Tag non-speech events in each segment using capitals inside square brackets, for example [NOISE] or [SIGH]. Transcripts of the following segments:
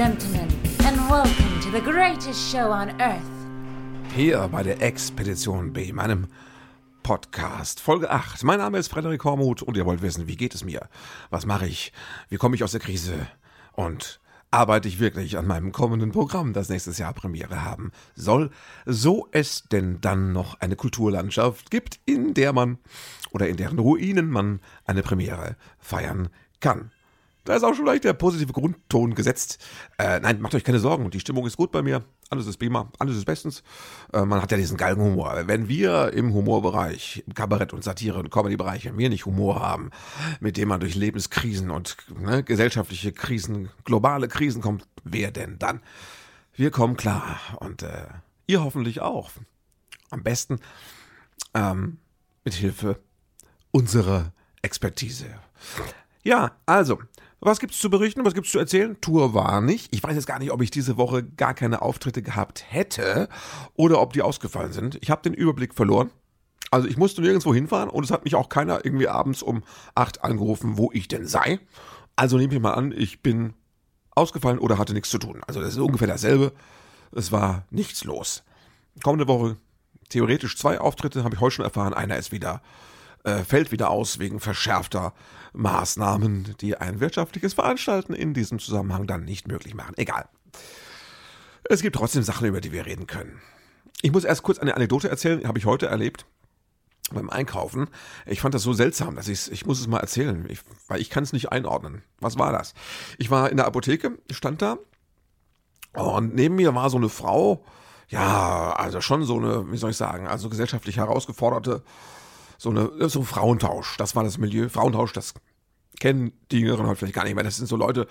gentlemen, and welcome to the greatest show on earth. Hier bei der Expedition B, meinem Podcast, Folge 8. Mein Name ist Frederik Hormuth und ihr wollt wissen, wie geht es mir? Was mache ich? Wie komme ich aus der Krise? Und arbeite ich wirklich an meinem kommenden Programm, das nächstes Jahr Premiere haben soll, so es denn dann noch eine Kulturlandschaft gibt, in der man oder in deren Ruinen man eine Premiere feiern kann. Da ist auch schon leicht der positive Grundton gesetzt. Äh, nein, macht euch keine Sorgen, die Stimmung ist gut bei mir. Alles ist prima, alles ist bestens. Äh, man hat ja diesen geilen Humor. Wenn wir im Humorbereich, im Kabarett und Satire und Comedy-Bereich, wenn wir nicht Humor haben, mit dem man durch Lebenskrisen und ne, gesellschaftliche Krisen, globale Krisen kommt, wer denn dann? Wir kommen klar und äh, ihr hoffentlich auch. Am besten ähm, mit Hilfe unserer Expertise. Ja, also, was gibt's zu berichten? Was gibt's zu erzählen? Tour war nicht. Ich weiß jetzt gar nicht, ob ich diese Woche gar keine Auftritte gehabt hätte oder ob die ausgefallen sind. Ich habe den Überblick verloren. Also ich musste nirgendwo hinfahren und es hat mich auch keiner irgendwie abends um acht angerufen, wo ich denn sei. Also nehme ich mal an, ich bin ausgefallen oder hatte nichts zu tun. Also das ist ungefähr dasselbe. Es war nichts los. Kommende Woche theoretisch zwei Auftritte, habe ich heute schon erfahren. Einer ist wieder äh, fällt wieder aus wegen verschärfter Maßnahmen, die ein wirtschaftliches Veranstalten in diesem Zusammenhang dann nicht möglich machen. Egal. Es gibt trotzdem Sachen, über die wir reden können. Ich muss erst kurz eine Anekdote erzählen, habe ich heute erlebt beim Einkaufen. Ich fand das so seltsam, dass ich ich muss es mal erzählen, ich, weil ich kann es nicht einordnen. Was war das? Ich war in der Apotheke, stand da und neben mir war so eine Frau, ja, also schon so eine, wie soll ich sagen, also gesellschaftlich herausgeforderte so eine so Frauentausch. Das war das Milieu. Frauentausch, das kennen die Jüngeren heute vielleicht gar nicht mehr. Das sind so Leute.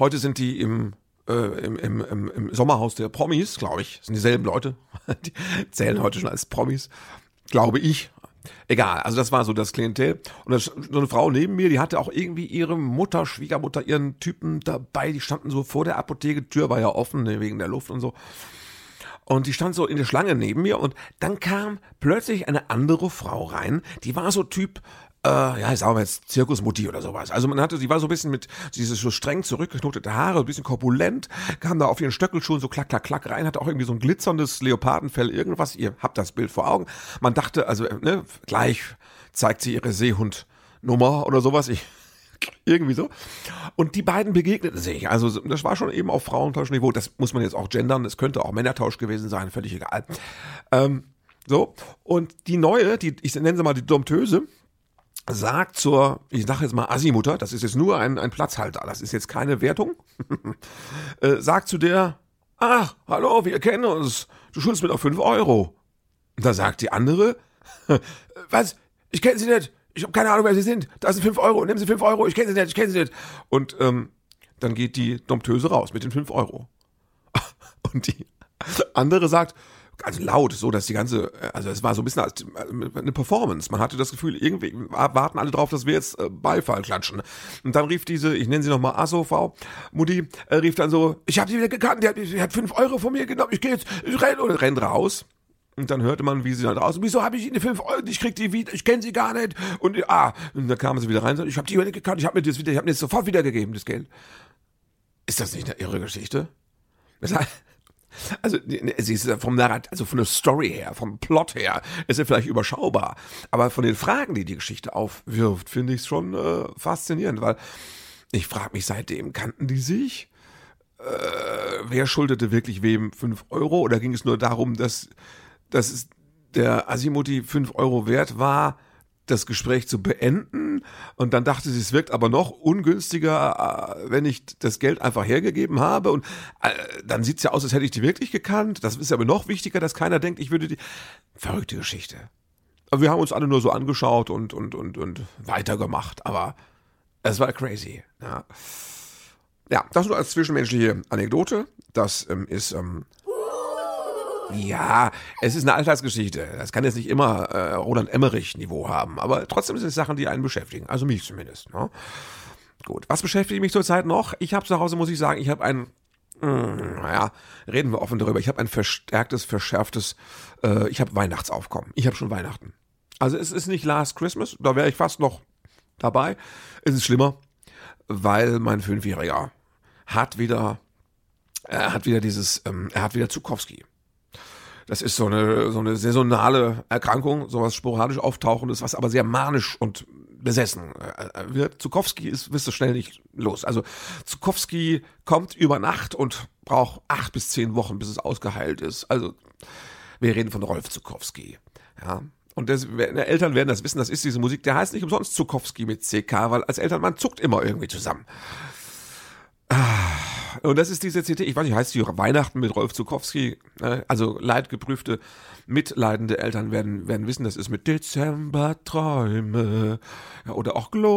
Heute sind die im äh, im, im, im, Sommerhaus der Promis, glaube ich, das sind dieselben Leute. [LAUGHS] Die zählen heute schon als Promis, glaube ich. Egal, also das war so das Klientel. Und das, so eine Frau neben mir, die hatte auch irgendwie ihre Mutter, Schwiegermutter, ihren Typen dabei. Die standen so vor der Apotheke, Tür war ja offen ne, wegen der Luft und so. Und die stand so in der Schlange neben mir und dann kam plötzlich eine andere Frau rein, die war so Typ, äh, ja, ich sag mal jetzt Zirkusmutti oder sowas. Also man hatte, sie war so ein bisschen mit dieses so streng zurückgeknotete Haare, ein bisschen korpulent, kam da auf ihren Stöckelschuhen so klack, klack, klack rein, hatte auch irgendwie so ein glitzerndes Leopardenfell, irgendwas. Ihr habt das Bild vor Augen. Man dachte, also, ne, gleich zeigt sie ihre Seehundnummer oder sowas. Ich irgendwie so. Und die beiden begegneten sich. Also das war schon eben auf Frauentauschniveau. Das muss man jetzt auch gendern. Es könnte auch Männertausch gewesen sein, völlig egal. Ähm, so. Und die neue, die, ich nenne sie mal die Domptöse, sagt zur, ich sage jetzt mal Asimutter, das ist jetzt nur ein, ein Platzhalter, das ist jetzt keine Wertung, [LAUGHS] äh, sagt zu der, ach, hallo, wir kennen uns, du schuldest mir doch fünf Euro. Und da sagt die andere, [LAUGHS] was, ich kenne sie nicht, ich habe keine Ahnung, wer sie sind. Da sind fünf Euro, nehmen Sie fünf Euro, ich kenne sie nicht, ich kenne sie nicht. Und ähm, dann geht die Domptöse raus mit den fünf Euro. [LAUGHS] Und die andere sagt, also laut, so dass die ganze, also es war so ein bisschen als eine Performance. Man hatte das Gefühl, irgendwie warten alle drauf, dass wir jetzt äh, Beifall klatschen. Und dann rief diese, ich nenne sie nochmal Asso-Frau, Mutti, äh, rief dann so, ich habe sie wieder gekannt, die hat, die fünf Euro von mir genommen, ich gehe jetzt, ich renn und renn raus. Und dann hörte man, wie sie dann raus, wieso habe ich Ihnen fünf Euro, ich krieg die wieder, ich kenne sie gar nicht. Und ah, und dann kamen sie wieder rein, und ich habe die nicht gekannt, ich habe mir das wieder, ich habe mir das sofort wiedergegeben, das Geld. Ist das nicht eine irre Geschichte? Also, sie ist vom Narrat, also von der Story her, vom Plot her, ist sie vielleicht überschaubar. Aber von den Fragen, die die Geschichte aufwirft, finde ich es schon äh, faszinierend, weil ich frage mich seitdem, kannten die sich? Äh, wer schuldete wirklich wem fünf Euro? Oder ging es nur darum, dass dass der Asimuti 5 Euro wert war, das Gespräch zu beenden. Und dann dachte sie, es wirkt aber noch ungünstiger, äh, wenn ich das Geld einfach hergegeben habe. Und äh, dann sieht es ja aus, als hätte ich die wirklich gekannt. Das ist aber noch wichtiger, dass keiner denkt, ich würde die. Verrückte Geschichte. Aber wir haben uns alle nur so angeschaut und, und, und, und weitergemacht. Aber es war crazy. Ja. ja, das nur als zwischenmenschliche Anekdote. Das ähm, ist ähm, ja, es ist eine Alltagsgeschichte. Das kann jetzt nicht immer äh, Roland Emmerich-Niveau haben, aber trotzdem sind es Sachen, die einen beschäftigen. Also mich zumindest. Ne? Gut, was beschäftigt mich zurzeit noch? Ich habe zu Hause, muss ich sagen, ich habe ein, mh, hm, naja, reden wir offen darüber. Ich habe ein verstärktes, verschärftes, äh, ich habe Weihnachtsaufkommen. Ich habe schon Weihnachten. Also es ist nicht Last Christmas, da wäre ich fast noch dabei. Es ist schlimmer, weil mein Fünfjähriger hat wieder, er hat wieder dieses, ähm, er hat wieder Zukowski. Das ist so eine, so eine saisonale Erkrankung, sowas sporadisch auftauchendes, was aber sehr manisch und besessen äh, wird. Zukowski ist, wirst du schnell nicht los. Also Zukowski kommt über Nacht und braucht acht bis zehn Wochen, bis es ausgeheilt ist. Also wir reden von Rolf Zukowski. Ja. Und das, Eltern werden das wissen, das ist diese Musik, der heißt nicht umsonst Zukowski mit CK, weil als Eltern man zuckt immer irgendwie zusammen. Und das ist diese CD, ich weiß nicht, heißt die Weihnachten mit Rolf Zukowski, ne? also leidgeprüfte, mitleidende Eltern werden, werden wissen, das ist mit Dezemberträume ja, oder auch Gloria,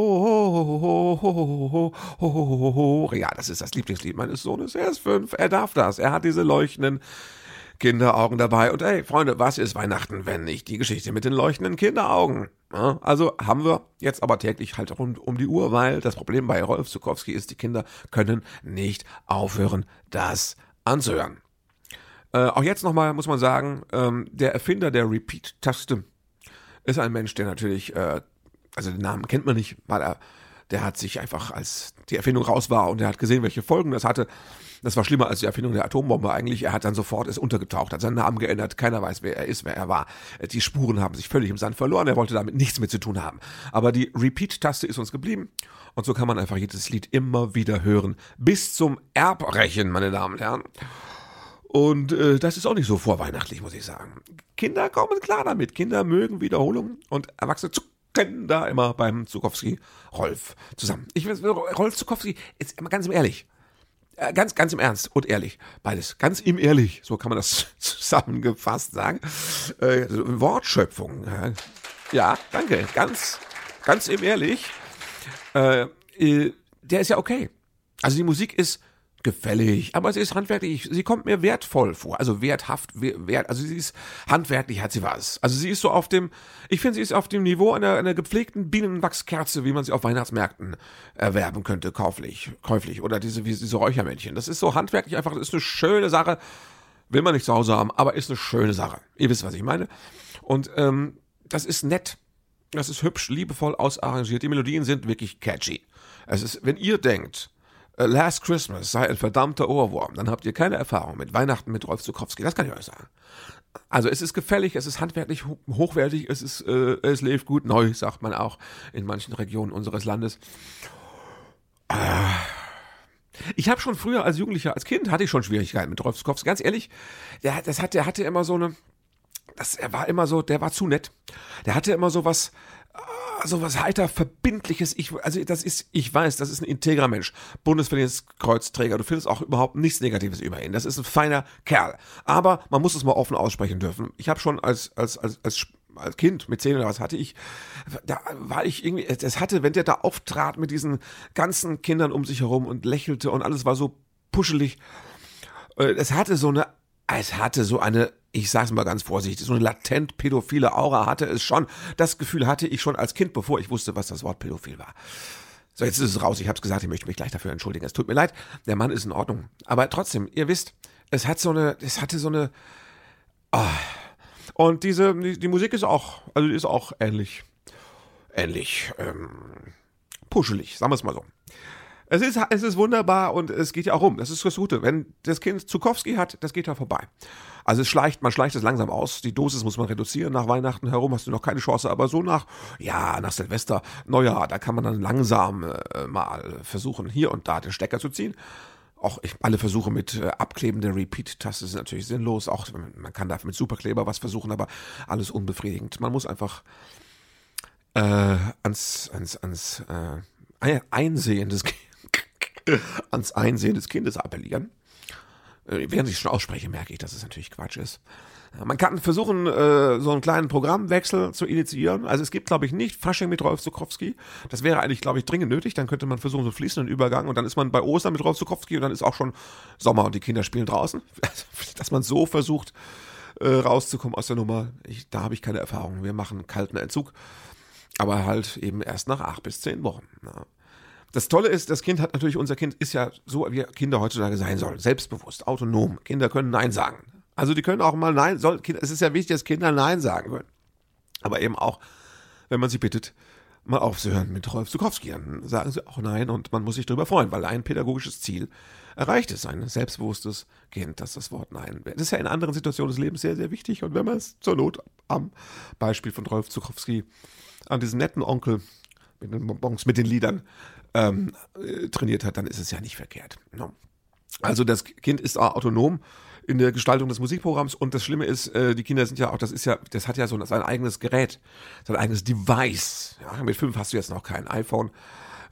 das ist das Lieblingslied meines Sohnes, er ist fünf, er darf das, er hat diese leuchtenden Kinderaugen dabei. Und hey, Freunde, was ist Weihnachten, wenn nicht die Geschichte mit den leuchtenden Kinderaugen? Ja, also haben wir jetzt aber täglich halt rund um die Uhr, weil das Problem bei Rolf Zukowski ist, die Kinder können nicht aufhören, das anzuhören. Äh, auch jetzt nochmal muss man sagen, ähm, der Erfinder der Repeat-Taste ist ein Mensch, der natürlich, äh, also den Namen kennt man nicht, weil er, der hat sich einfach als die Erfindung raus war und er hat gesehen, welche Folgen das hatte das war schlimmer als die Erfindung der Atombombe eigentlich. Er hat dann sofort ist untergetaucht, hat seinen Namen geändert. Keiner weiß, wer er ist, wer er war. Die Spuren haben sich völlig im Sand verloren. Er wollte damit nichts mehr zu tun haben. Aber die Repeat-Taste ist uns geblieben. Und so kann man einfach jedes Lied immer wieder hören. Bis zum Erbrechen, meine Damen und Herren. Und äh, das ist auch nicht so vorweihnachtlich, muss ich sagen. Kinder kommen klar damit. Kinder mögen Wiederholungen und Erwachsene zucken da immer beim Zukowski Rolf zusammen. Ich Rolf Zukowski, jetzt ganz ehrlich, äh, ganz, ganz im Ernst und ehrlich, beides, ganz im Ehrlich, so kann man das [LAUGHS] zusammengefasst sagen. Äh, Wortschöpfung. Ja, danke, ganz, ganz im Ehrlich. Äh, äh, der ist ja okay. Also die Musik ist gefällig, aber sie ist handwerklich, sie kommt mir wertvoll vor, also werthaft, wert, also sie ist handwerklich hat sie was. Also sie ist so auf dem, ich finde, sie ist auf dem Niveau einer, einer gepflegten Bienenwachskerze, wie man sie auf Weihnachtsmärkten erwerben könnte, kauflich, käuflich oder diese, diese Räuchermännchen. Das ist so handwerklich einfach, das ist eine schöne Sache, will man nicht zu Hause haben, aber ist eine schöne Sache. Ihr wisst, was ich meine. Und ähm, das ist nett. Das ist hübsch, liebevoll ausarrangiert. Die Melodien sind wirklich catchy. Es ist, wenn ihr denkt, Last Christmas sei ein verdammter Ohrwurm, dann habt ihr keine Erfahrung mit Weihnachten mit Rolf Zukowski. Das kann ich euch sagen. Also es ist gefällig, es ist handwerklich hochwertig, es ist, äh, es lebt gut neu, sagt man auch in manchen Regionen unseres Landes. Äh, ich habe schon früher als Jugendlicher, als Kind hatte ich schon Schwierigkeiten mit Rolf Zukowski. Ganz ehrlich, der, das hat, der hatte immer so eine, das, er war immer so, der war zu nett. Der hatte immer so was, so was heiter verbindliches. Ich, also das ist, ich weiß, das ist ein integrer Mensch. Bundesverdienstkreuzträger. Du findest auch überhaupt nichts Negatives über ihn. Das ist ein feiner Kerl. Aber man muss es mal offen aussprechen dürfen. Ich habe schon als, als, als, als als Kind mit zehn oder was hatte ich, da war ich irgendwie, es hatte, wenn der da auftrat mit diesen ganzen Kindern um sich herum und lächelte und alles war so puschelig, äh, es hatte so eine, es hatte so eine ich sage es mal ganz vorsichtig, so eine latent pädophile Aura hatte es schon. Das Gefühl hatte ich schon als Kind, bevor ich wusste, was das Wort pädophil war. So, jetzt ist es raus. Ich habe es gesagt, ich möchte mich gleich dafür entschuldigen. Es tut mir leid, der Mann ist in Ordnung. Aber trotzdem, ihr wisst, es hat so eine, es hatte so eine. Oh. Und diese, die, die, Musik ist auch, also ist auch ähnlich, ähnlich ähm, puschelig, sagen wir es mal so. Es ist, es ist wunderbar und es geht ja auch rum. Das ist das Gute. Wenn das Kind Zukowski hat, das geht ja vorbei. Also es schleicht, man schleicht es langsam aus. Die Dosis muss man reduzieren. Nach Weihnachten herum hast du noch keine Chance. Aber so nach, ja, nach Silvester, Neujahr, da kann man dann langsam äh, mal versuchen, hier und da den Stecker zu ziehen. Auch ich, alle Versuche mit äh, Abkleben der Repeat-Taste sind natürlich sinnlos. Auch man kann da mit Superkleber was versuchen, aber alles unbefriedigend. Man muss einfach äh, ans, ans, ans äh, Einsehen des Kindes [LAUGHS] [LAUGHS] ans Einsehen des Kindes appellieren. Äh, während ich schon ausspreche, merke ich, dass es natürlich Quatsch ist. Man kann versuchen, äh, so einen kleinen Programmwechsel zu initiieren. Also es gibt, glaube ich, nicht Fasching mit Rolf Zukowski. Das wäre eigentlich, glaube ich, dringend nötig. Dann könnte man versuchen, so einen fließenden Übergang und dann ist man bei Ostern mit Rolf Zukowski und dann ist auch schon Sommer und die Kinder spielen draußen. [LAUGHS] Dass man so versucht, äh, rauszukommen aus der Nummer. Ich, da habe ich keine Erfahrung. Wir machen kalten Entzug. Aber halt eben erst nach acht bis zehn Wochen. Das Tolle ist, das Kind hat natürlich, unser Kind ist ja so, wie Kinder heutzutage sein sollen. Selbstbewusst, autonom. Kinder können Nein sagen. Also die können auch mal Nein, soll, es ist ja wichtig, dass Kinder Nein sagen können. Aber eben auch, wenn man sie bittet, mal aufzuhören mit Rolf Zukowski. Dann sagen sie auch nein und man muss sich darüber freuen, weil ein pädagogisches Ziel erreicht ist, ein selbstbewusstes Kind, das das Wort Nein. Das ist ja in anderen Situationen des Lebens sehr, sehr wichtig und wenn man es zur Not am Beispiel von Rolf Zukowski an diesem netten Onkel mit den Bonbons, mit den Liedern ähm, äh, trainiert hat, dann ist es ja nicht verkehrt. No. Also das Kind ist autonom in der Gestaltung des Musikprogramms und das Schlimme ist, äh, die Kinder sind ja auch, das ist ja, das hat ja so sein eigenes Gerät, sein eigenes Device. Ja, mit fünf hast du jetzt noch kein iPhone,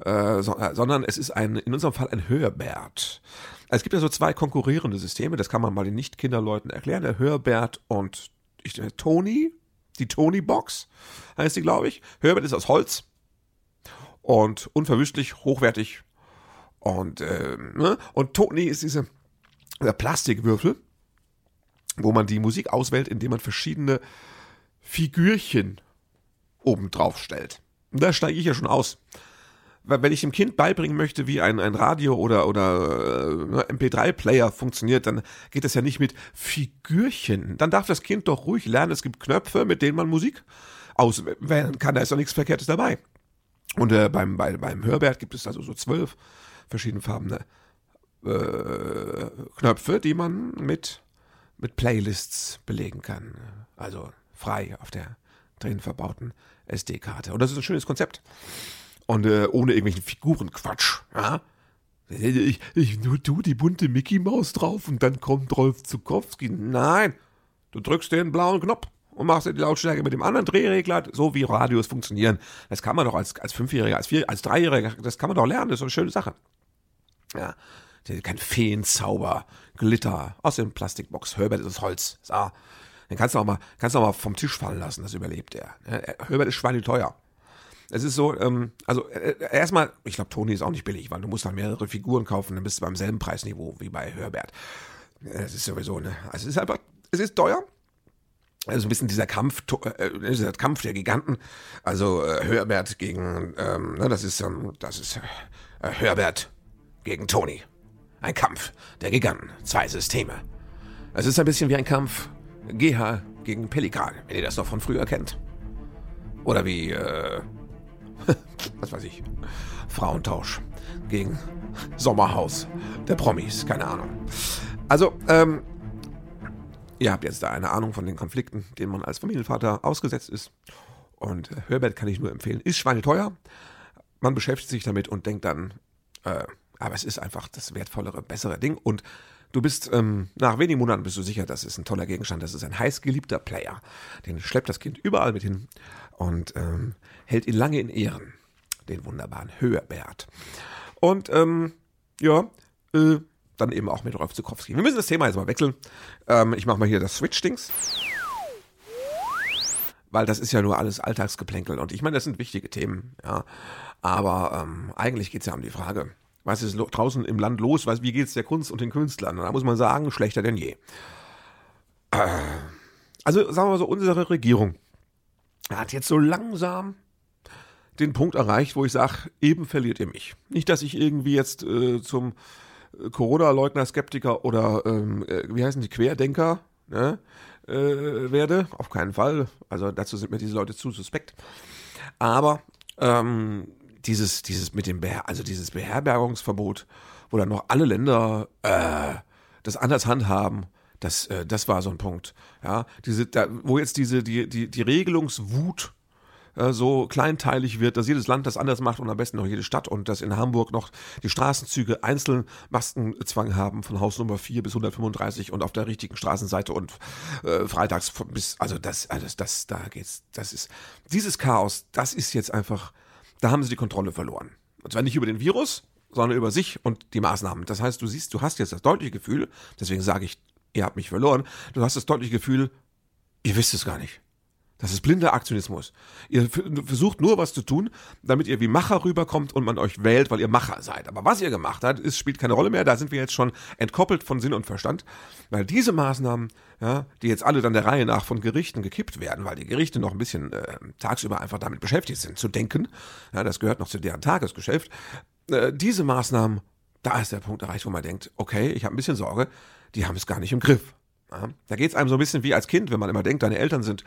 äh, so, äh, sondern es ist ein, in unserem Fall ein Hörbert. Es gibt ja so zwei konkurrierende Systeme, das kann man mal den Nicht-Kinderleuten erklären, der Hörbert und ich, äh, Tony, die Tony-Box heißt die, glaube ich. Hörbert ist aus Holz und unverwüstlich, hochwertig und, äh, ne? und Tony ist diese der Plastikwürfel, wo man die Musik auswählt, indem man verschiedene Figürchen oben drauf stellt. Und da steige ich ja schon aus. Weil wenn ich dem Kind beibringen möchte, wie ein, ein Radio oder, oder äh, MP3-Player funktioniert, dann geht das ja nicht mit Figürchen. Dann darf das Kind doch ruhig lernen, es gibt Knöpfe, mit denen man Musik auswählen kann. Da ist doch nichts Verkehrtes dabei. Und äh, beim, bei, beim Hörbert gibt es also so zwölf verschiedenfarbene äh, Knöpfe, die man mit, mit Playlists belegen kann. Also frei auf der drin verbauten SD-Karte. Und das ist ein schönes Konzept. Und äh, ohne irgendwelchen Figurenquatsch. Ja? Ich, ich nur tu die bunte Mickey Maus drauf und dann kommt Rolf Zukowski. Nein, du drückst den blauen Knopf und machst die Lautstärke mit dem anderen Drehregler, so wie Radios funktionieren. Das kann man doch als, als Fünfjähriger, als, Vier, als Dreijähriger, das kann man doch lernen, das ist doch eine schöne Sache. Ja, kein Feenzauber, Glitter aus dem Plastikbox. Herbert ist aus Holz. So. Den kannst du auch mal, kannst du auch mal vom Tisch fallen lassen, das überlebt er. Herbert ist schweineteuer. Es ist so, ähm, also äh, äh, erstmal, ich glaube, Toni ist auch nicht billig, weil du musst dann mehrere Figuren kaufen, dann bist du beim selben Preisniveau wie bei Herbert. Es ist sowieso, ne? Also es ist einfach, es ist teuer. Also ein bisschen dieser Kampf, äh, dieser Kampf der Giganten. Also äh, Herbert gegen, ähm, ne, das ist, ähm, das ist äh, Herbert gegen Toni. Ein Kampf der Giganten, zwei Systeme. Es ist ein bisschen wie ein Kampf GH gegen Pelikan, wenn ihr das noch von früher kennt. Oder wie, äh, [LAUGHS] was weiß ich, Frauentausch gegen Sommerhaus der Promis, keine Ahnung. Also, ähm, ihr habt jetzt da eine Ahnung von den Konflikten, denen man als Familienvater ausgesetzt ist. Und äh, Hörbett kann ich nur empfehlen. Ist schweineteuer. Man beschäftigt sich damit und denkt dann, äh, aber es ist einfach das wertvollere, bessere Ding. Und du bist, ähm, nach wenigen Monaten bist du sicher, das ist ein toller Gegenstand, das ist ein heiß geliebter Player. Den schleppt das Kind überall mit hin und ähm, hält ihn lange in Ehren. Den wunderbaren Höherbert. Und ähm, ja, äh, dann eben auch mit Rolf Zukowski. Wir müssen das Thema jetzt mal wechseln. Ähm, ich mache mal hier das Switch-Dings. Weil das ist ja nur alles Alltagsgeplänkel. Und ich meine, das sind wichtige Themen, ja. Aber ähm, eigentlich geht es ja um die Frage, was ist draußen im Land los? Was, wie geht es der Kunst und den Künstlern? Und da muss man sagen, schlechter denn je. Äh, also sagen wir mal so, unsere Regierung hat jetzt so langsam den Punkt erreicht, wo ich sage, eben verliert ihr mich. Nicht, dass ich irgendwie jetzt äh, zum Corona-Leugner, Skeptiker oder ähm, äh, wie heißen die Querdenker ne, äh, werde. Auf keinen Fall. Also dazu sind mir diese Leute zu suspekt. Aber ähm, dieses, dieses mit dem, Beher also dieses Beherbergungsverbot, wo dann noch alle Länder äh, das anders handhaben, das, äh, das war so ein Punkt. Ja, diese, da, wo jetzt diese, die, die, die Regelungswut äh, so kleinteilig wird, dass jedes Land das anders macht und am besten noch jede Stadt und dass in Hamburg noch die Straßenzüge einzeln Maskenzwang haben von Haus Nummer 4 bis 135 und auf der richtigen Straßenseite und äh, freitags bis, also das, also das, das, da geht's, das ist, dieses Chaos, das ist jetzt einfach da haben sie die Kontrolle verloren. Und zwar nicht über den Virus, sondern über sich und die Maßnahmen. Das heißt, du siehst, du hast jetzt das deutliche Gefühl, deswegen sage ich, ihr habt mich verloren, du hast das deutliche Gefühl, ihr wisst es gar nicht. Das ist blinder Aktionismus. Ihr versucht nur was zu tun, damit ihr wie Macher rüberkommt und man euch wählt, weil ihr Macher seid. Aber was ihr gemacht habt, ist, spielt keine Rolle mehr. Da sind wir jetzt schon entkoppelt von Sinn und Verstand. Weil diese Maßnahmen, ja, die jetzt alle dann der Reihe nach von Gerichten gekippt werden, weil die Gerichte noch ein bisschen äh, tagsüber einfach damit beschäftigt sind, zu denken, ja, das gehört noch zu deren Tagesgeschäft, äh, diese Maßnahmen, da ist der Punkt erreicht, wo man denkt, okay, ich habe ein bisschen Sorge, die haben es gar nicht im Griff. Ja, da geht es einem so ein bisschen wie als Kind, wenn man immer denkt, deine Eltern sind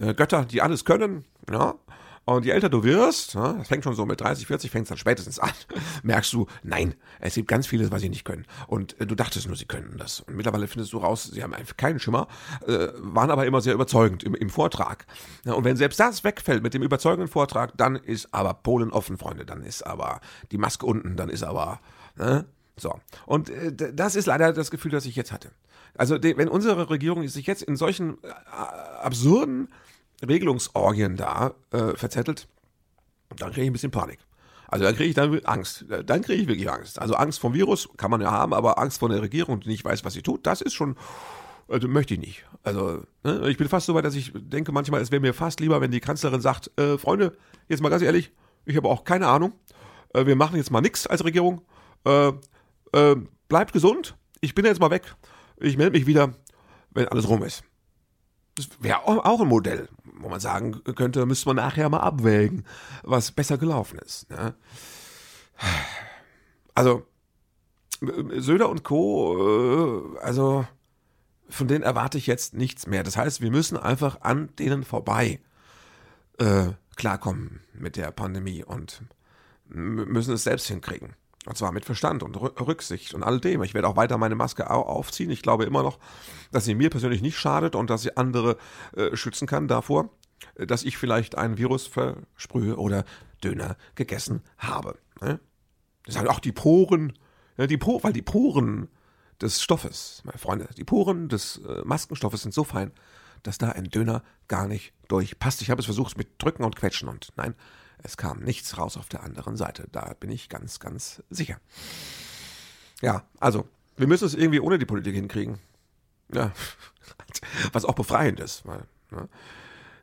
äh, Götter, die alles können, ja, Und je älter du wirst, das fängt schon so mit 30, 40, fängt es dann spätestens an, [LAUGHS] merkst du, nein, es gibt ganz vieles, was sie nicht können. Und äh, du dachtest nur, sie könnten das. Und mittlerweile findest du raus, sie haben einfach keinen Schimmer, äh, waren aber immer sehr überzeugend im, im Vortrag. und wenn selbst das wegfällt mit dem überzeugenden Vortrag, dann ist aber Polen offen, Freunde. Dann ist aber die Maske unten, dann ist aber, ne? So. Und äh, das ist leider das Gefühl, das ich jetzt hatte. Also, wenn unsere Regierung sich jetzt in solchen äh, absurden Regelungsorgien da äh, verzettelt, dann kriege ich ein bisschen Panik. Also dann kriege ich dann Angst. Dann kriege ich wirklich Angst. Also Angst vom Virus kann man ja haben, aber Angst vor der Regierung, die nicht weiß, was sie tut, das ist schon, also möchte ich nicht. Also ne, ich bin fast so weit, dass ich denke manchmal, es wäre mir fast lieber, wenn die Kanzlerin sagt, äh, Freunde, jetzt mal ganz ehrlich, ich habe auch keine Ahnung. Äh, wir machen jetzt mal nichts als Regierung. Äh, äh, bleibt gesund. Ich bin jetzt mal weg. Ich melde mich wieder, wenn alles rum ist. Das wäre auch ein Modell, wo man sagen könnte, müsste man nachher mal abwägen, was besser gelaufen ist. Ne? Also, Söder und Co., äh, also von denen erwarte ich jetzt nichts mehr. Das heißt, wir müssen einfach an denen vorbei äh, klarkommen mit der Pandemie und müssen es selbst hinkriegen. Und zwar mit Verstand und Rücksicht und all dem. Ich werde auch weiter meine Maske aufziehen. Ich glaube immer noch, dass sie mir persönlich nicht schadet und dass sie andere äh, schützen kann davor, äh, dass ich vielleicht ein Virus versprühe oder Döner gegessen habe. Ne? Das sind auch die Poren, die po weil die Poren des Stoffes, meine Freunde, die Poren des äh, Maskenstoffes sind so fein, dass da ein Döner gar nicht durchpasst. Ich habe es versucht mit Drücken und Quetschen und nein, es kam nichts raus auf der anderen Seite. Da bin ich ganz, ganz sicher. Ja, also, wir müssen es irgendwie ohne die Politik hinkriegen. Ja, [LAUGHS] was auch befreiend ist. Weil, ne?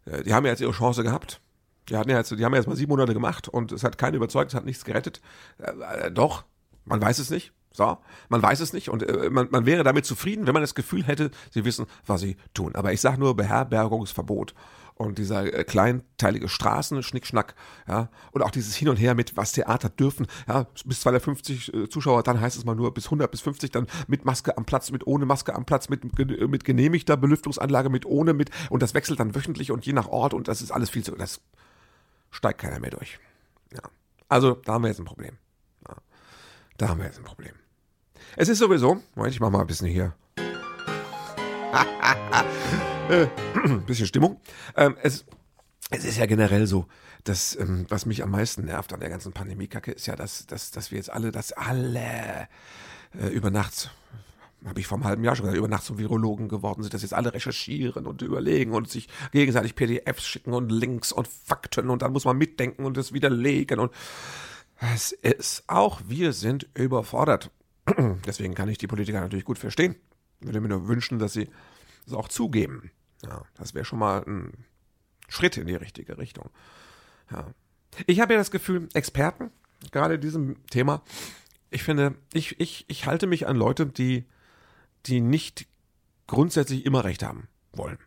Äh, die haben ja jetzt ihre Chance gehabt. Die, hatten ja jetzt, die haben ja jetzt mal sieben Monate gemacht und es hat keinen überzeugt, es hat nichts gerettet. Äh, äh, doch, man weiß es nicht. So, man weiß es nicht und äh, man, man wäre damit zufrieden, wenn man das Gefühl hätte, sie wissen, was sie tun. Aber ich sage nur Beherbergungsverbot und dieser äh, kleinteilige Straßen, Schnickschnack, ja, und auch dieses Hin und Her mit, was Theater dürfen, ja, bis 250 äh, Zuschauer, dann heißt es mal nur bis 100 bis 50, dann mit Maske am Platz, mit ohne Maske am Platz, mit, mit genehmigter Belüftungsanlage, mit ohne, mit, und das wechselt dann wöchentlich und je nach Ort und das ist alles viel zu, das steigt keiner mehr durch. Ja. Also, da haben wir jetzt ein Problem. Ja. Da haben wir jetzt ein Problem. Es ist sowieso, Moment, ich mach mal ein bisschen hier. [LAUGHS] bisschen Stimmung. Ähm, es, es ist ja generell so, dass, ähm, was mich am meisten nervt an der ganzen Pandemie-Kacke, ist ja, dass, dass, dass wir jetzt alle, dass alle äh, über Nacht habe ich vor einem halben Jahr schon gesagt, über Nacht zum Virologen geworden sind, dass jetzt alle recherchieren und überlegen und sich gegenseitig PDFs schicken und Links und Fakten und dann muss man mitdenken und das widerlegen und es ist auch, wir sind überfordert. [CLEARS THROAT] Deswegen kann ich die Politiker natürlich gut verstehen. Würde mir nur wünschen, dass sie das auch zugeben. Ja, das wäre schon mal ein Schritt in die richtige Richtung. Ja. Ich habe ja das Gefühl, Experten, gerade in diesem Thema, ich finde, ich, ich, ich halte mich an Leute, die, die nicht grundsätzlich immer recht haben wollen.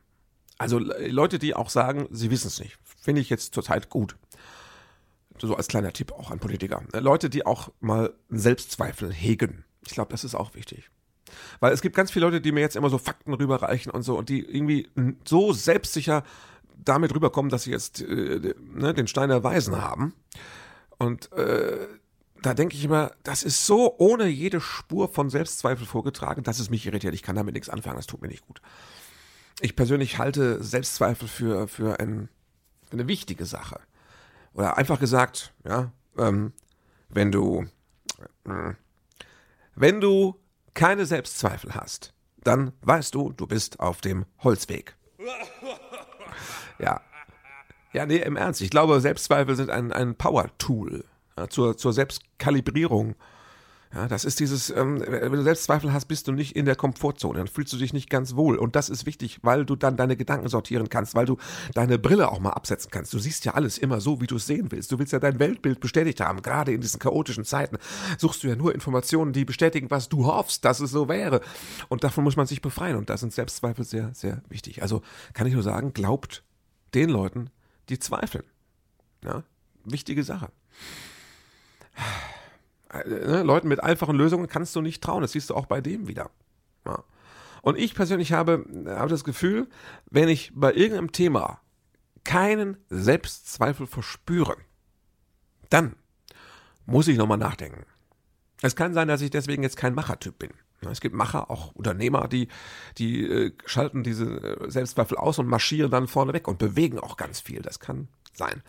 Also Leute, die auch sagen, sie wissen es nicht, finde ich jetzt zurzeit gut. So als kleiner Tipp auch an Politiker. Leute, die auch mal Selbstzweifel hegen. Ich glaube, das ist auch wichtig. Weil es gibt ganz viele Leute, die mir jetzt immer so Fakten rüberreichen und so und die irgendwie so selbstsicher damit rüberkommen, dass sie jetzt äh, ne, den Stein der Weisen haben. Und äh, da denke ich immer, das ist so ohne jede Spur von Selbstzweifel vorgetragen, dass es mich irritiert. Ich kann damit nichts anfangen, das tut mir nicht gut. Ich persönlich halte Selbstzweifel für, für, ein, eine wichtige Sache. Oder einfach gesagt, ja, ähm, wenn du, äh, wenn du keine Selbstzweifel hast, dann weißt du, du bist auf dem Holzweg. Ja. Ja, nee, im Ernst. Ich glaube, Selbstzweifel sind ein, ein Power-Tool ja, zur, zur Selbstkalibrierung ja, das ist dieses, ähm, wenn du Selbstzweifel hast, bist du nicht in der Komfortzone, dann fühlst du dich nicht ganz wohl. Und das ist wichtig, weil du dann deine Gedanken sortieren kannst, weil du deine Brille auch mal absetzen kannst. Du siehst ja alles immer so, wie du es sehen willst. Du willst ja dein Weltbild bestätigt haben. Gerade in diesen chaotischen Zeiten suchst du ja nur Informationen, die bestätigen, was du hoffst, dass es so wäre. Und davon muss man sich befreien. Und da sind Selbstzweifel sehr, sehr wichtig. Also kann ich nur sagen, glaubt den Leuten, die zweifeln. Ja, wichtige Sache. Ne, Leuten mit einfachen Lösungen kannst du nicht trauen. Das siehst du auch bei dem wieder. Ja. Und ich persönlich habe, habe das Gefühl, wenn ich bei irgendeinem Thema keinen Selbstzweifel verspüre, dann muss ich nochmal nachdenken. Es kann sein, dass ich deswegen jetzt kein Machertyp bin. Es gibt Macher, auch Unternehmer, die, die äh, schalten diese äh, Selbstzweifel aus und marschieren dann vorne weg und bewegen auch ganz viel. Das kann sein.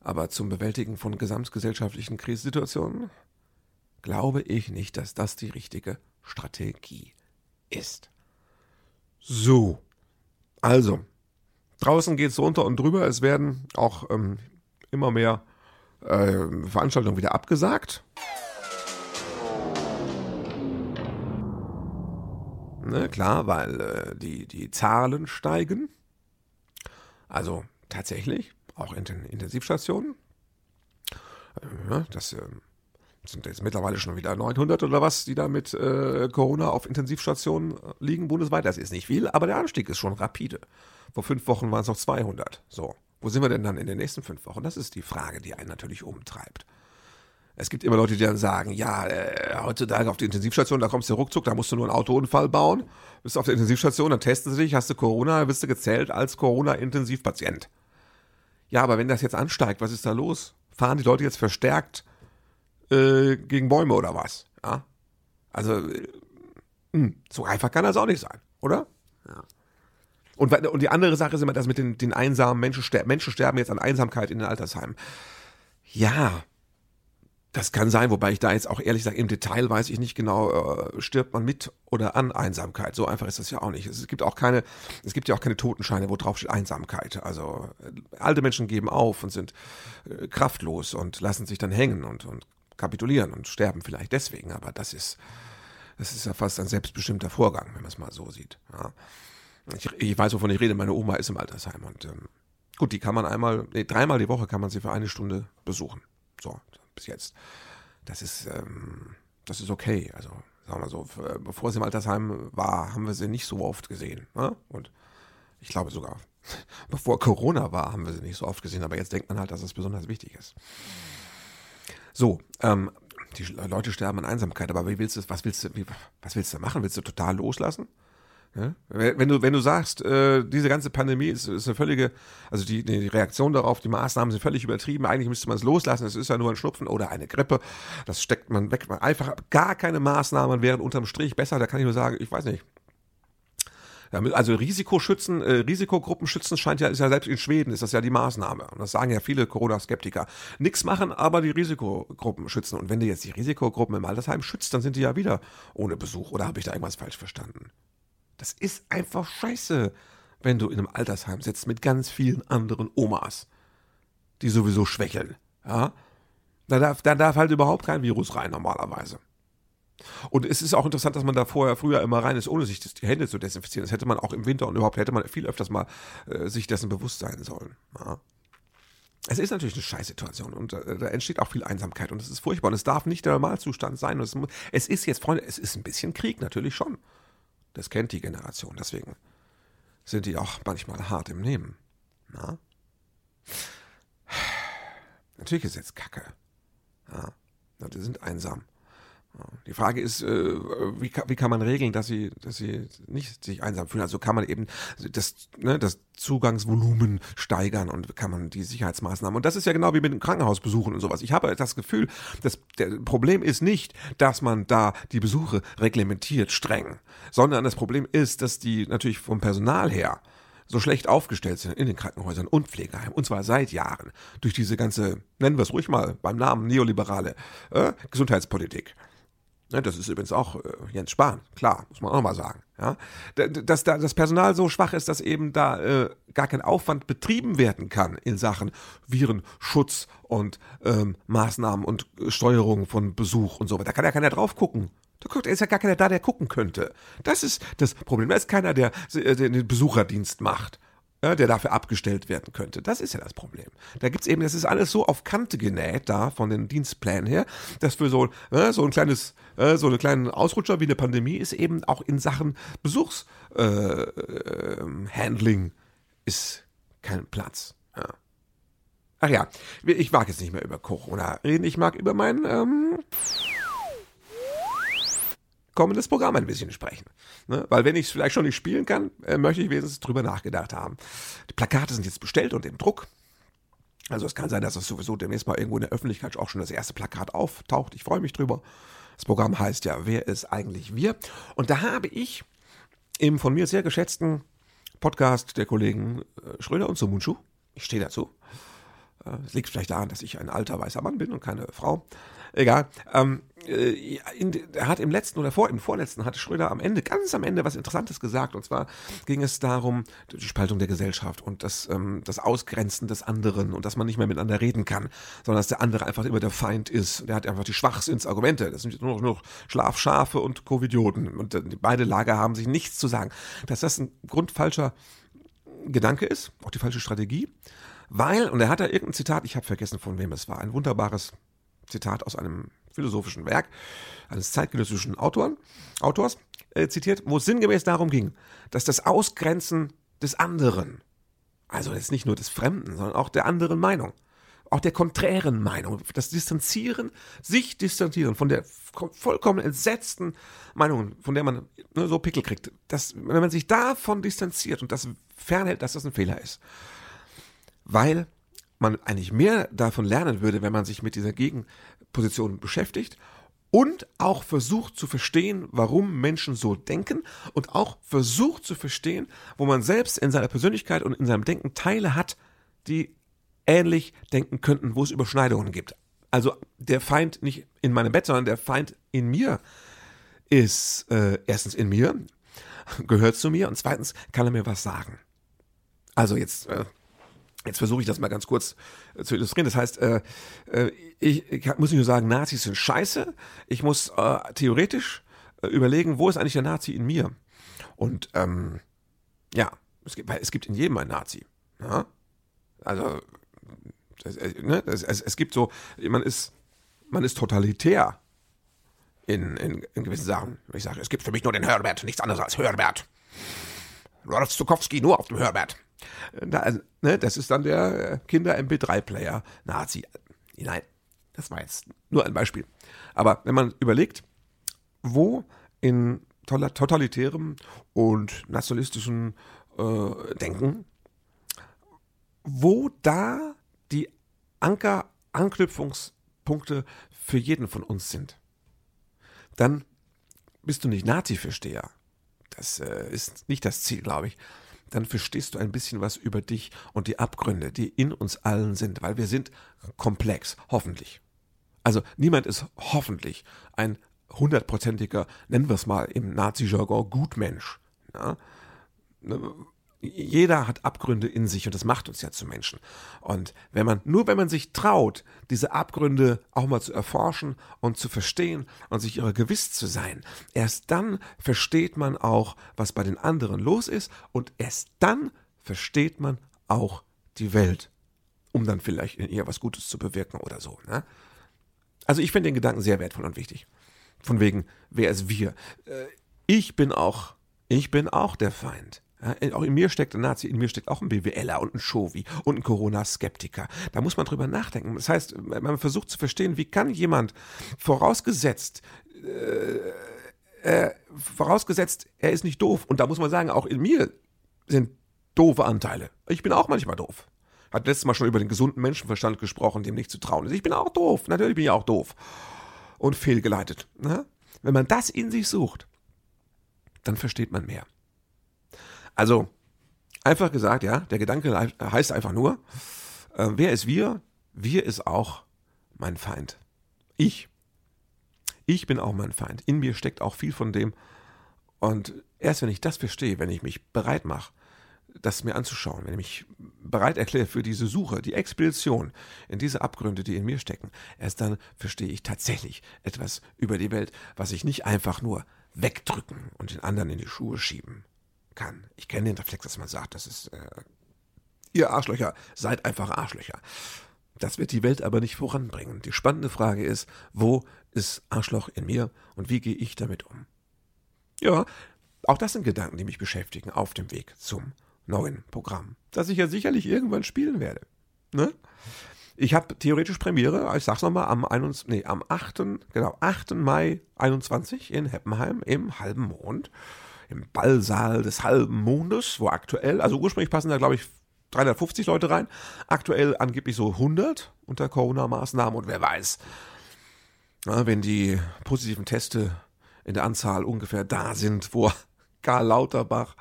Aber zum Bewältigen von gesamtgesellschaftlichen Krisensituationen glaube ich nicht, dass das die richtige Strategie ist. So. Also, draußen geht es runter und drüber. Es werden auch ähm, immer mehr äh, Veranstaltungen wieder abgesagt. Ne, klar, weil äh, die, die Zahlen steigen. Also tatsächlich, auch in den Intensivstationen. Äh, das äh, sind jetzt mittlerweile schon wieder 900 oder was, die da mit äh, Corona auf Intensivstationen liegen bundesweit. Das ist nicht viel, aber der Anstieg ist schon rapide. Vor fünf Wochen waren es noch 200. So, wo sind wir denn dann in den nächsten fünf Wochen? Das ist die Frage, die einen natürlich umtreibt. Es gibt immer Leute, die dann sagen, ja, äh, heutzutage auf die Intensivstation, da kommst du ruckzuck, da musst du nur einen Autounfall bauen, bist auf der Intensivstation, dann testen sie dich, hast du Corona, bist du gezählt als Corona-Intensivpatient. Ja, aber wenn das jetzt ansteigt, was ist da los? Fahren die Leute jetzt verstärkt äh, gegen Bäume oder was? Ja? Also, äh, mh, hm, so einfach kann das auch nicht sein, oder? Ja. Und, und die andere Sache ist immer das mit den, den einsamen Menschen, Menschen sterben jetzt an Einsamkeit in den Altersheimen. Ja, das kann sein, wobei ich da jetzt auch ehrlich sage, im Detail weiß ich nicht genau, äh, stirbt man mit oder an Einsamkeit. So einfach ist das ja auch nicht. Es gibt auch keine, es gibt ja auch keine Totenscheine, wo drauf steht Einsamkeit. Also äh, alte Menschen geben auf und sind äh, kraftlos und lassen sich dann hängen und, und kapitulieren und sterben vielleicht deswegen. Aber das ist, das ist ja fast ein selbstbestimmter Vorgang, wenn man es mal so sieht. Ja. Ich, ich, weiß, wovon ich rede. Meine Oma ist im Altersheim und ähm, gut, die kann man einmal, nee, dreimal die Woche kann man sie für eine Stunde besuchen. So, bis jetzt. Das ist, ähm, das ist okay. Also, sagen wir so, bevor sie im Altersheim war, haben wir sie nicht so oft gesehen. Ne? Und ich glaube sogar, [LAUGHS] bevor Corona war, haben wir sie nicht so oft gesehen. Aber jetzt denkt man halt, dass es besonders wichtig ist. So, ähm, die Leute sterben an Einsamkeit, aber wie willst du, was willst du, wie, was willst du machen? Willst du total loslassen? Wenn du, wenn du sagst, äh, diese ganze Pandemie ist, ist eine völlige, also die, die Reaktion darauf, die Maßnahmen sind völlig übertrieben, eigentlich müsste man es loslassen, es ist ja nur ein Schnupfen oder eine Grippe, das steckt man weg. Einfach gar keine Maßnahmen wären unterm Strich besser, da kann ich nur sagen, ich weiß nicht. Also Risikoschützen, äh, Risikogruppen schützen scheint ja, ist ja selbst in Schweden ist das ja die Maßnahme. Und das sagen ja viele Corona-Skeptiker. Nix machen, aber die Risikogruppen schützen. Und wenn du jetzt die Risikogruppen im Altersheim schützt, dann sind die ja wieder ohne Besuch. Oder habe ich da irgendwas falsch verstanden? Das ist einfach scheiße, wenn du in einem Altersheim sitzt mit ganz vielen anderen Omas, die sowieso schwächeln. Ja? Da darf, da darf halt überhaupt kein Virus rein normalerweise. Und es ist auch interessant, dass man da vorher früher immer rein ist, ohne sich die Hände zu desinfizieren. Das hätte man auch im Winter und überhaupt hätte man viel öfters mal äh, sich dessen bewusst sein sollen. Ja. Es ist natürlich eine Scheißsituation und äh, da entsteht auch viel Einsamkeit und es ist furchtbar und es darf nicht der Normalzustand sein. Es, es ist jetzt, Freunde, es ist ein bisschen Krieg, natürlich schon. Das kennt die Generation, deswegen sind die auch manchmal hart im Nehmen. Na? [SIGHS] Natürlich ist jetzt Kacke. Ja, die sind einsam. Die Frage ist, äh, wie, kann, man regeln, dass sie, dass sie nicht sich einsam fühlen? Also kann man eben das, ne, das Zugangsvolumen steigern und kann man die Sicherheitsmaßnahmen. Und das ist ja genau wie mit den Krankenhausbesuchen und sowas. Ich habe das Gefühl, das Problem ist nicht, dass man da die Besuche reglementiert streng, sondern das Problem ist, dass die natürlich vom Personal her so schlecht aufgestellt sind in den Krankenhäusern und Pflegeheimen, und zwar seit Jahren, durch diese ganze, nennen wir es ruhig mal beim Namen, neoliberale äh, Gesundheitspolitik. Ne, das ist übrigens auch äh, Jens Spahn, klar, muss man auch mal sagen. Ja? Dass da das Personal so schwach ist, dass eben da äh, gar kein Aufwand betrieben werden kann in Sachen Virenschutz und ähm, Maßnahmen und Steuerung von Besuch und so weiter. Da kann ja keiner drauf gucken. Da ist ja gar keiner da, der gucken könnte. Das ist das Problem. Da ist keiner, der, der den Besucherdienst macht ja, der dafür abgestellt werden könnte. Das ist ja das Problem. Da gibt's eben, das ist alles so auf Kante genäht da von den Dienstplänen her, dass für so, äh, so ein kleines, äh, so einen kleinen Ausrutscher wie eine Pandemie ist eben auch in Sachen Besuchshandling äh, ist kein Platz. Ja. Ach ja, ich mag jetzt nicht mehr über Corona reden, ich mag über meinen ähm, kommendes Programm ein bisschen sprechen. Ne? Weil wenn ich es vielleicht schon nicht spielen kann, äh, möchte ich wenigstens drüber nachgedacht haben. Die Plakate sind jetzt bestellt und im Druck. Also es kann sein, dass es sowieso demnächst mal irgendwo in der Öffentlichkeit auch schon das erste Plakat auftaucht. Ich freue mich drüber. Das Programm heißt ja, wer ist eigentlich wir? Und da habe ich im von mir sehr geschätzten Podcast der Kollegen äh, Schröder und Sumunchu, ich stehe dazu, äh, es liegt vielleicht daran, dass ich ein alter weißer Mann bin und keine Frau, egal. Ähm, äh, in, er hat im letzten oder vor, im vorletzten hatte Schröder am Ende, ganz am Ende was Interessantes gesagt. Und zwar ging es darum, die Spaltung der Gesellschaft und das, ähm, das Ausgrenzen des anderen und dass man nicht mehr miteinander reden kann, sondern dass der andere einfach immer der Feind ist. Der hat einfach die Schwachsinnsargumente. Das sind noch, nur noch Schlafschafe und Covidioten. Und äh, beide Lager haben sich nichts zu sagen. Dass das ein grundfalscher Gedanke ist, auch die falsche Strategie. Weil, und er hat da irgendein Zitat, ich habe vergessen, von wem es war, ein wunderbares Zitat aus einem philosophischen Werk eines zeitgenössischen Autoren, Autors äh, zitiert, wo es sinngemäß darum ging, dass das Ausgrenzen des anderen, also jetzt nicht nur des Fremden, sondern auch der anderen Meinung, auch der konträren Meinung, das Distanzieren, sich distanzieren von der vollkommen entsetzten Meinung, von der man ne, so Pickel kriegt, dass, wenn man sich davon distanziert und das fernhält, dass das ein Fehler ist. Weil man eigentlich mehr davon lernen würde, wenn man sich mit dieser Gegenposition beschäftigt und auch versucht zu verstehen, warum Menschen so denken und auch versucht zu verstehen, wo man selbst in seiner Persönlichkeit und in seinem Denken Teile hat, die ähnlich denken könnten, wo es Überschneidungen gibt. Also der Feind nicht in meinem Bett, sondern der Feind in mir ist äh, erstens in mir, [LAUGHS] gehört zu mir und zweitens kann er mir was sagen. Also jetzt äh, Jetzt versuche ich das mal ganz kurz äh, zu illustrieren. Das heißt, äh, äh, ich, ich, muss nicht nur sagen, Nazis sind scheiße. Ich muss äh, theoretisch äh, überlegen, wo ist eigentlich der Nazi in mir? Und ähm, ja, es gibt, es gibt in jedem einen Nazi. Ja? Also es, äh, ne? es, es, es, gibt so, man ist, man ist totalitär in, in, in gewissen Sachen. Ich sage, es gibt für mich nur den Herbert, nichts anderes als Herbert. Rolf Zukowski nur auf dem Herbert. Da, ne, das ist dann der äh, Kinder-MP3-Player Nazi. Nein, das war jetzt nur ein Beispiel. Aber wenn man überlegt, wo in totalitärem und nationalistischem äh, Denken, wo da die Anker-Anknüpfungspunkte für jeden von uns sind, dann bist du nicht Nazi-Versteher. Das äh, ist nicht das Ziel, glaube ich, dann verstehst du ein bisschen was über dich und die Abgründe, die in uns allen sind, weil wir sind komplex, hoffentlich. Also niemand ist hoffentlich ein hundertprozentiger, nennen wir es mal im Nazi-Jargon, Gutmensch. Ja? Jeder hat Abgründe in sich und das macht uns ja zu Menschen. Und wenn man, nur wenn man sich traut, diese Abgründe auch mal zu erforschen und zu verstehen und sich ihrer gewiss zu sein, erst dann versteht man auch, was bei den anderen los ist und erst dann versteht man auch die Welt, um dann vielleicht in ihr was Gutes zu bewirken oder so. Ne? Also ich finde den Gedanken sehr wertvoll und wichtig. Von wegen, wer ist wir? Äh, ich bin auch, ich bin auch der Feind. Auch in mir steckt ein Nazi, in mir steckt auch ein BWLer und ein Shovi und ein Corona-Skeptiker. Da muss man drüber nachdenken. Das heißt, man versucht zu verstehen, wie kann jemand, vorausgesetzt, äh, äh, vorausgesetzt, er ist nicht doof. Und da muss man sagen, auch in mir sind doofe Anteile. Ich bin auch manchmal doof. Hat letztes Mal schon über den gesunden Menschenverstand gesprochen, dem nicht zu trauen ist. Ich bin auch doof. Natürlich bin ich auch doof. Und fehlgeleitet. Ne? Wenn man das in sich sucht, dann versteht man mehr. Also, einfach gesagt, ja, der Gedanke heißt einfach nur, äh, wer ist wir? Wir ist auch mein Feind. Ich. Ich bin auch mein Feind. In mir steckt auch viel von dem. Und erst wenn ich das verstehe, wenn ich mich bereit mache, das mir anzuschauen, wenn ich mich bereit erkläre für diese Suche, die Expedition in diese Abgründe, die in mir stecken, erst dann verstehe ich tatsächlich etwas über die Welt, was ich nicht einfach nur wegdrücken und den anderen in die Schuhe schieben kann. Ich kenne den Reflex, dass man sagt, das ist, äh, ihr Arschlöcher, seid einfach Arschlöcher. Das wird die Welt aber nicht voranbringen. Die spannende Frage ist, wo ist Arschloch in mir und wie gehe ich damit um? Ja, auch das sind Gedanken, die mich beschäftigen auf dem Weg zum neuen Programm, das ich ja sicherlich irgendwann spielen werde. Ne? Ich habe theoretisch Premiere, ich sag's nochmal, am, 21, nee, am 8. Genau, 8. Mai 21 in Heppenheim im halben Mond. Im Ballsaal des halben Mondes, wo aktuell, also ursprünglich passen da, glaube ich, 350 Leute rein. Aktuell angeblich so 100 unter Corona-Maßnahmen und wer weiß, wenn die positiven Teste in der Anzahl ungefähr da sind, wo [LAUGHS] Karl Lauterbach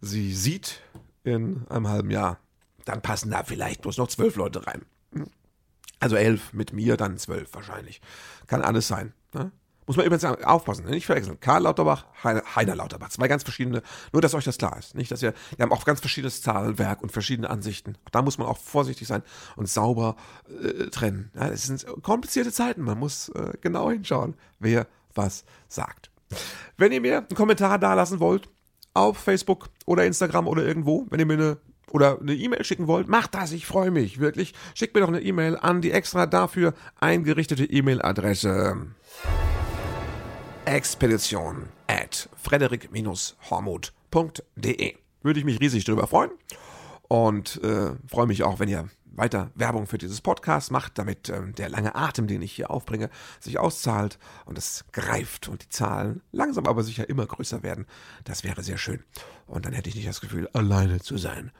sie sieht in einem halben Jahr, dann passen da vielleicht bloß noch zwölf Leute rein. Also elf mit mir, dann zwölf wahrscheinlich. Kann alles sein. Ne? Muss man übrigens aufpassen, ne? nicht verwechseln. Karl Lauterbach, Heiner, Lauterbach. Zwei ganz verschiedene, nur dass euch das klar ist. Nicht, dass wir, wir haben auch ganz verschiedenes Zahlenwerk und verschiedene Ansichten. Da muss man auch vorsichtig sein und sauber äh, trennen. Ja, es sind komplizierte Zeiten. Man muss äh, genau hinschauen, wer was sagt. Wenn ihr mir einen Kommentar da lassen wollt, auf Facebook oder Instagram oder irgendwo, wenn ihr mir eine oder eine E-Mail schicken wollt, macht das, ich freue mich, wirklich. Schickt mir doch eine E-Mail an die extra dafür eingerichtete E-Mail-Adresse expedition at frederik-hormuth.de. Würde ich mich riesig drüber freuen und äh, freue mich auch, wenn ihr weiter Werbung für dieses Podcast macht, damit ähm, der lange Atem, den ich hier aufbringe, sich auszahlt und es greift und die Zahlen langsam aber sicher immer größer werden. Das wäre sehr schön. Und dann hätte ich nicht das Gefühl, alleine zu sein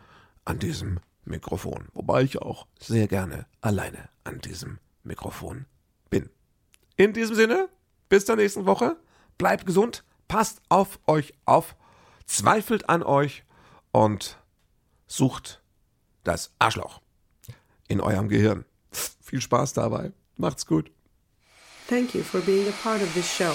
an diesem Mikrofon. Wobei ich auch sehr gerne alleine an diesem Mikrofon bin. In diesem Sinne, bis zur nächsten Woche. Bleibt gesund, passt auf euch auf, zweifelt an euch und sucht das Arschloch in eurem Gehirn. Viel Spaß dabei. Macht's gut. Thank you for being a part of this show.